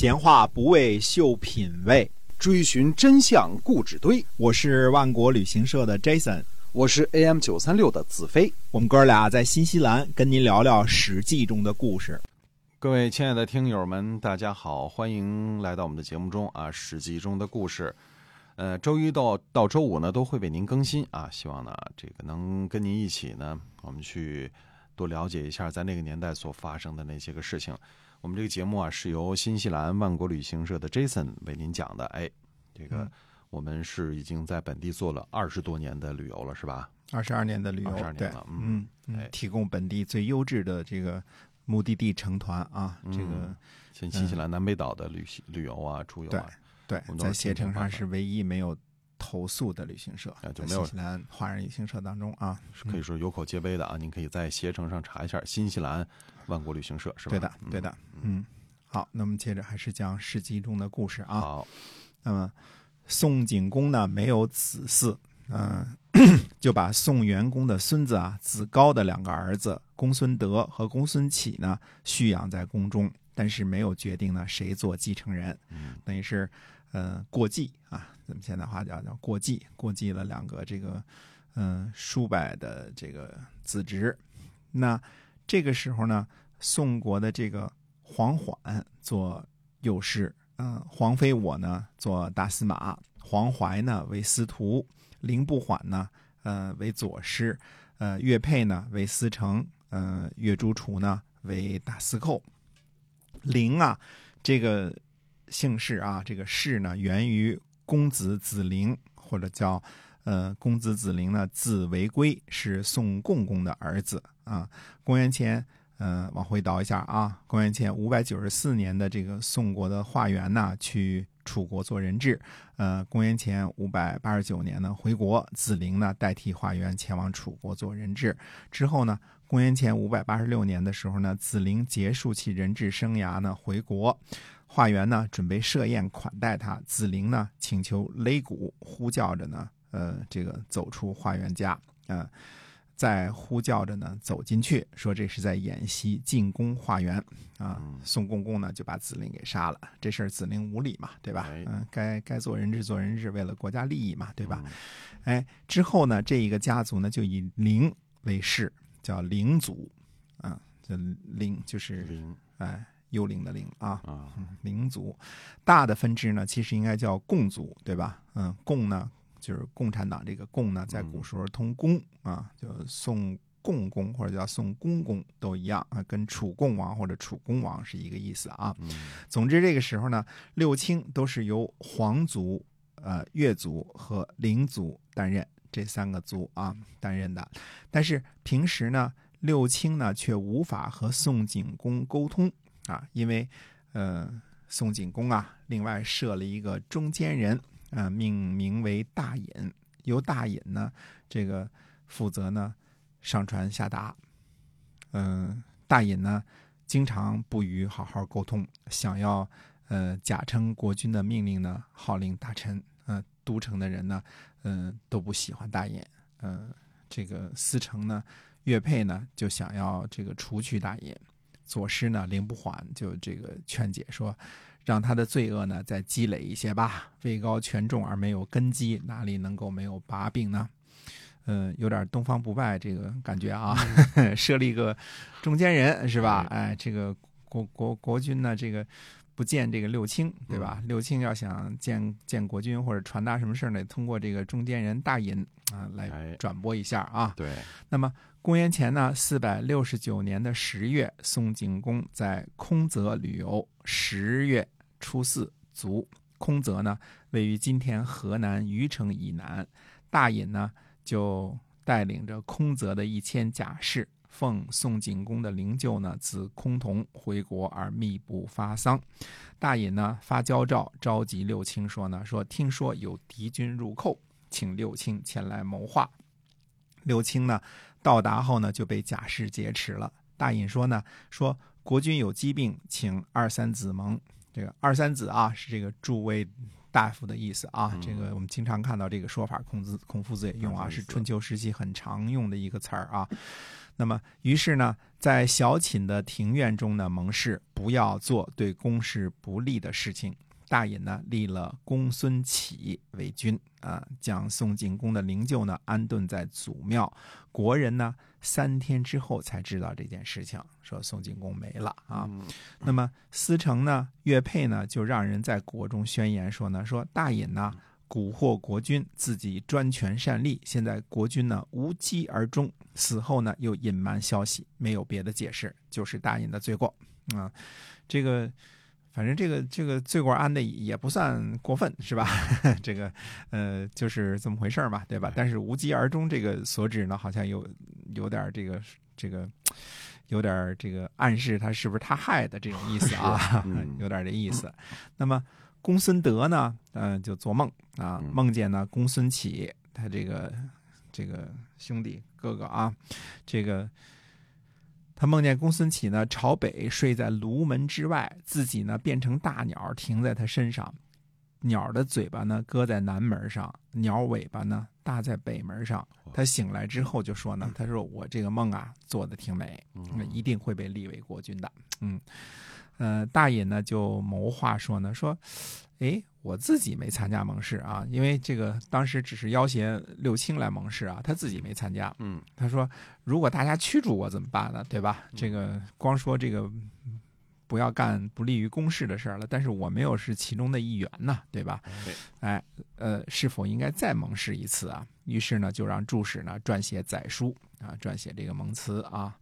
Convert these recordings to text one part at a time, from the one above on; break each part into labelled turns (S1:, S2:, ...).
S1: 闲话不为秀品味，
S2: 追寻真相故纸堆。
S1: 我是万国旅行社的 Jason，
S2: 我是 AM 九三六的子飞。
S1: 我们哥俩在新西兰跟您聊聊《史记》中的故事。
S3: 各位亲爱的听友们，大家好，欢迎来到我们的节目中啊，《史记》中的故事。呃，周一到到周五呢，都会为您更新啊。希望呢，这个能跟您一起呢，我们去多了解一下在那个年代所发生的那些个事情。我们这个节目啊，是由新西兰万国旅行社的 Jason 为您讲的。哎，这个我们是已经在本地做了二十多年的旅游了，是吧？
S1: 二十二年的旅游，
S3: 了，嗯
S1: 嗯，提供本地最优质的这个目的地成团啊，这个
S3: 像新西兰南北岛的旅行旅游啊，出游啊，
S1: 对，在携程上是唯一没有。投诉的旅行社，
S3: 就没有
S1: 新西兰华人旅行社当中啊，
S3: 可以说有口皆碑的啊。您可以在携程上查一下新西兰万国旅行社，是吧？
S1: 对的，对的。嗯，好，那么接着还是讲史记中的故事啊。
S3: 好，
S1: 那么宋景公呢没有子嗣，嗯，就把宋元公的孙子啊子高的两个儿子公孙德和公孙启呢蓄养在宫中，但是没有决定呢谁做继承人，等于是。呃，过继啊，咱们现在话叫叫过继，过继了两个这个，嗯，叔伯的这个子侄。那这个时候呢，宋国的这个黄缓做右师，嗯，黄飞我呢做大司马，黄怀呢为司徒，凌不缓呢，呃，为左师，呃，岳佩呢为司成，呃，岳朱楚呢为大司寇。凌啊，这个。姓氏啊，这个氏呢，源于公子子陵，或者叫呃公子子陵呢，子为归，是宋共公的儿子啊。公元前呃往回倒一下啊，公元前五百九十四年的这个宋国的华元呢，去楚国做人质。呃，公元前五百八十九年呢，回国，子陵呢代替华元前往楚国做人质。之后呢，公元前五百八十六年的时候呢，子陵结束其人质生涯呢，回国。华元呢，准备设宴款待他。子陵呢，请求擂鼓，呼叫着呢，呃，这个走出化缘家，嗯，在呼叫着呢，走进去，说这是在演习进攻化缘啊。宋公公呢，就把子陵给杀了。这事儿子陵无理嘛，对吧？嗯，该该做人质做人质，为了国家利益嘛，对吧？哎，之后呢，这一个家族呢，就以陵为氏，叫陵族，啊，这陵就是哎。幽灵的灵啊，灵族，大的分支呢，其实应该叫共族，对吧？嗯，共呢就是共产党这个共呢，在古时候通公啊，就宋共公或者叫宋公公都一样啊，跟楚共王或者楚公王是一个意思啊。总之这个时候呢，六卿都是由皇族、呃越族和灵族担任这三个族啊担任的，但是平时呢，六卿呢却无法和宋景公沟通。啊，因为，呃，宋景公啊，另外设了一个中间人，啊，命名为大隐，由大隐呢，这个负责呢上传下达。嗯，大隐呢，经常不与好好沟通，想要呃假称国君的命令呢，号令大臣，呃，都城的人呢，嗯，都不喜欢大隐。嗯，这个司城呢，岳佩呢，就想要这个除去大隐。左师呢，凌不缓就这个劝解说，让他的罪恶呢再积累一些吧。位高权重而没有根基，哪里能够没有把柄呢？嗯，有点东方不败这个感觉啊。设立一个中间人是吧？哎，这个国国国君呢，这个不见这个六卿对吧？六卿要想见见国君或者传达什么事呢，通过这个中间人大尹啊来转播一下啊。
S3: 对，
S1: 那么。公元前呢，四百六十九年的十月，宋景公在空泽旅游。十月初四卒。空泽呢，位于今天河南虞城以南。大尹呢，就带领着空泽的一千甲士，奉宋景公的灵柩呢，自崆峒回国而密不发丧。大隐呢，发交诏召集六卿，说呢，说听说有敌军入寇，请六卿前来谋划。六卿呢？到达后呢，就被贾氏劫持了。大隐说呢，说国君有疾病，请二三子蒙。这个二三子啊，是这个诸位大夫的意思啊。这个我们经常看到这个说法，孔子、孔夫子也用啊，是春秋时期很常用的一个词儿啊。那么，于是呢，在小寝的庭院中呢，盟誓不要做对公事不利的事情。大隐呢立了公孙启为君啊，将宋景公的灵柩呢安顿在祖庙。国人呢三天之后才知道这件事情，说宋景公没了啊。那么司成呢岳佩呢就让人在国中宣言说呢，说大隐呢蛊惑国君，自己专权擅利，现在国君呢无疾而终，死后呢又隐瞒消息，没有别的解释，就是大隐的罪过啊。这个。反正这个这个罪过安的也不算过分，是吧？这个呃，就是这么回事儿嘛，对吧？但是无疾而终这个所指呢，好像有有点这个这个有点这个暗示他是不是他害的这种意思啊？有点这意思。那么公孙德呢，嗯，就做梦啊，梦见呢公孙启他这个这个兄弟哥哥啊，这个。他梦见公孙启呢朝北睡在炉门之外，自己呢变成大鸟停在他身上，鸟的嘴巴呢搁在南门上，鸟尾巴呢搭在北门上。他醒来之后就说呢，他说我这个梦啊做的挺美，那一定会被立为国君的。嗯，呃，大隐呢就谋划说呢说。哎，我自己没参加盟誓啊，因为这个当时只是要挟六卿来盟誓啊，他自己没参加。
S3: 嗯，
S1: 他说如果大家驱逐我怎么办呢？对吧？这个光说这个不要干不利于公事的事儿了，但是我没有是其中的一员呢，对吧？
S3: 对。
S1: 哎，呃，是否应该再盟誓一次啊？于是呢，就让注使呢撰写载书啊，撰写这个盟词啊。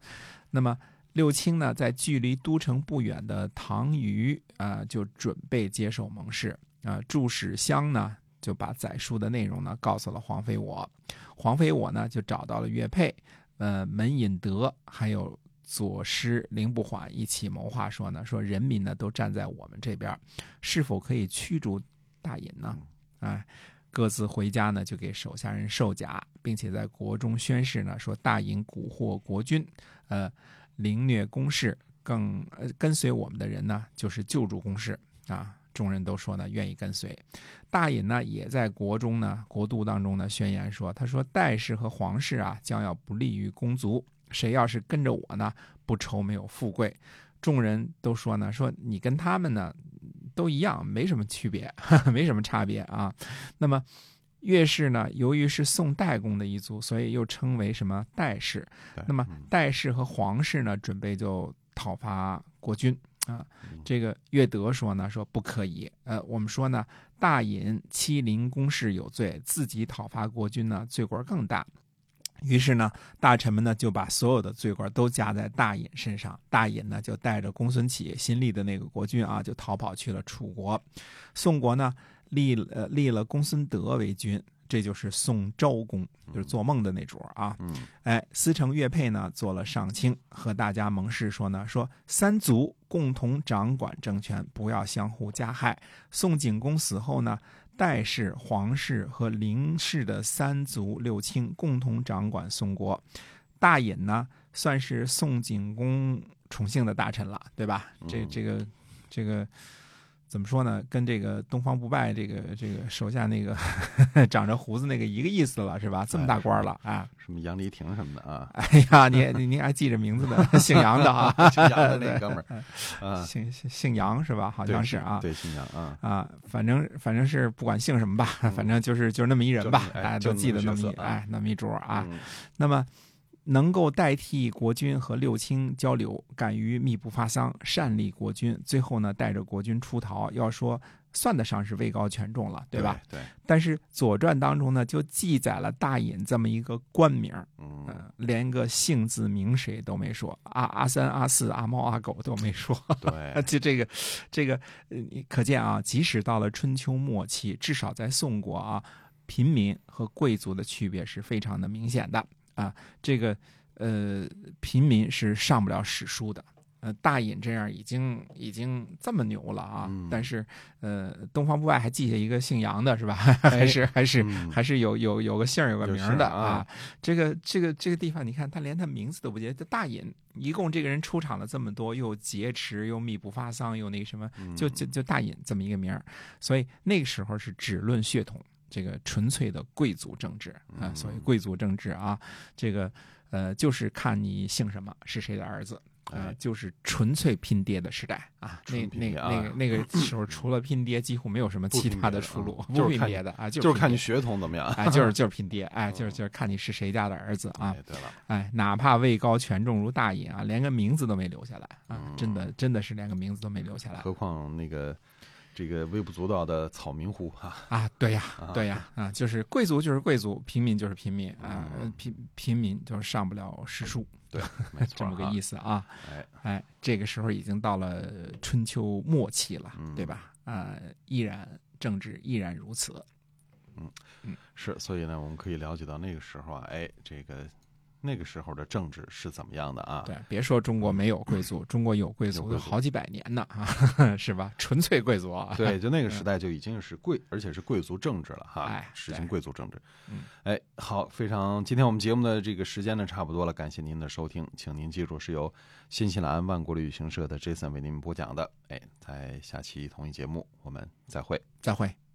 S1: 那么。六卿呢，在距离都城不远的唐虞啊，就准备接受盟誓啊。祝史襄呢，就把载书的内容呢，告诉了黄飞我。黄飞我呢，就找到了岳佩、呃门引德，还有左师凌不缓一起谋划，说呢，说人民呢都站在我们这边，是否可以驱逐大隐呢？哎，各自回家呢，就给手下人授甲，并且在国中宣誓呢，说大隐蛊惑国君，呃。凌虐公事，更呃跟随我们的人呢，就是救助公事啊。众人都说呢，愿意跟随。大隐呢，也在国中呢，国度当中呢，宣言说：“他说代氏和皇室啊，将要不利于公族。谁要是跟着我呢，不愁没有富贵。”众人都说呢，说你跟他们呢，都一样，没什么区别，没什么差别啊。那么。岳氏呢，由于是宋代公的一族，所以又称为什么代氏。那么代氏和皇室呢，准备就讨伐国君啊。这个岳德说呢，说不可以。呃，我们说呢，大隐欺凌公室有罪，自己讨伐国君呢，罪过更大。于是呢，大臣们呢就把所有的罪过都加在大隐身上。大隐呢就带着公孙启新立的那个国君啊，就逃跑去了楚国。宋国呢。立呃立了公孙德为君，这就是宋昭公，就是做梦的那主啊。哎，司城岳佩呢做了上卿，和大家盟誓说呢，说三族共同掌管政权，不要相互加害。宋景公死后呢，代氏、皇室和林氏的三族六卿共同掌管宋国。大隐呢，算是宋景公宠幸的大臣了，对吧？这这个这个。怎么说呢？跟这个东方不败这个这个手下那个 长着胡子那个一个意思了，是吧？这么大官了啊！
S3: 什么杨黎婷什么的啊？
S1: 哎呀，你你还记着名字的，姓杨的啊，
S3: 姓杨的那哥们
S1: 儿，姓姓杨是吧？好像是啊，
S3: 对，姓杨啊
S1: 啊，反正反正是不管姓什么吧，反正就是就是那么一人吧，大家都记得那么一哎那么一桌啊，那么。能够代替国君和六卿交流，敢于密不发丧，善立国君，最后呢带着国君出逃，要说算得上是位高权重了，
S3: 对
S1: 吧？
S3: 对。
S1: 但是《左传》当中呢就记载了大隐这么一个官名，嗯，连个姓字名谁都没说，阿阿三、阿四、阿猫、阿狗都没说。
S3: 对，
S1: 就这个，这个，可见啊，即使到了春秋末期，至少在宋国啊，平民和贵族的区别是非常的明显的。啊，这个呃，平民是上不了史书的。呃，大隐这样已经已经这么牛了啊！但是呃，东方不败还记下一个姓杨的是吧？还是还是还是有有有个姓有个名的啊？这个这个这个地方，你看他连他名字都不记得。大隐一共这个人出场了这么多，又劫持，又密不发丧，又那什么，就就就大隐这么一个名儿所以那个时候是只论血统。这个纯粹的贵族政治啊，所谓贵族政治啊，这个呃，就是看你姓什么，是谁的儿子。啊，就是纯粹拼爹的时代啊！那那个那个那个时候，除了拼爹，几乎没有什么其他的出路。
S3: 不
S1: 拼爹的啊，
S3: 就
S1: 是
S3: 看你血统怎么样。
S1: 哎，就是就是拼爹，哎，就是就是看你是谁家的儿子啊。
S3: 对了，
S1: 哎，哪怕位高权重如大隐啊，连个名字都没留下来啊！真的真的是连个名字都没留下来。
S3: 何况那个这个微不足道的草民户哈！
S1: 啊，对呀，对呀，啊，就是贵族就是贵族，平民就是平民啊，平平民就是上不了诗书。
S3: 对，
S1: 这么个意思啊！
S3: 哎
S1: 哎，这个时候已经到了春秋末期了，对吧？啊，依然政治依然如此。
S3: 嗯嗯，是，所以呢，我们可以了解到那个时候啊，哎，这个。那个时候的政治是怎么样的啊？
S1: 对，别说中国没有贵族，中国有贵族好几百年呢啊，是吧？纯粹贵族啊。
S3: 对，就那个时代就已经是贵，而且是贵族政治了哈。
S1: 哎，
S3: 实行贵族政治。
S1: 嗯，
S3: 哎，好，非常，今天我们节目的这个时间呢差不多了，感谢您的收听，请您记住是由新西兰万国旅行社的 Jason 为您播讲的。哎，在下期同一节目我们再会，
S1: 再会。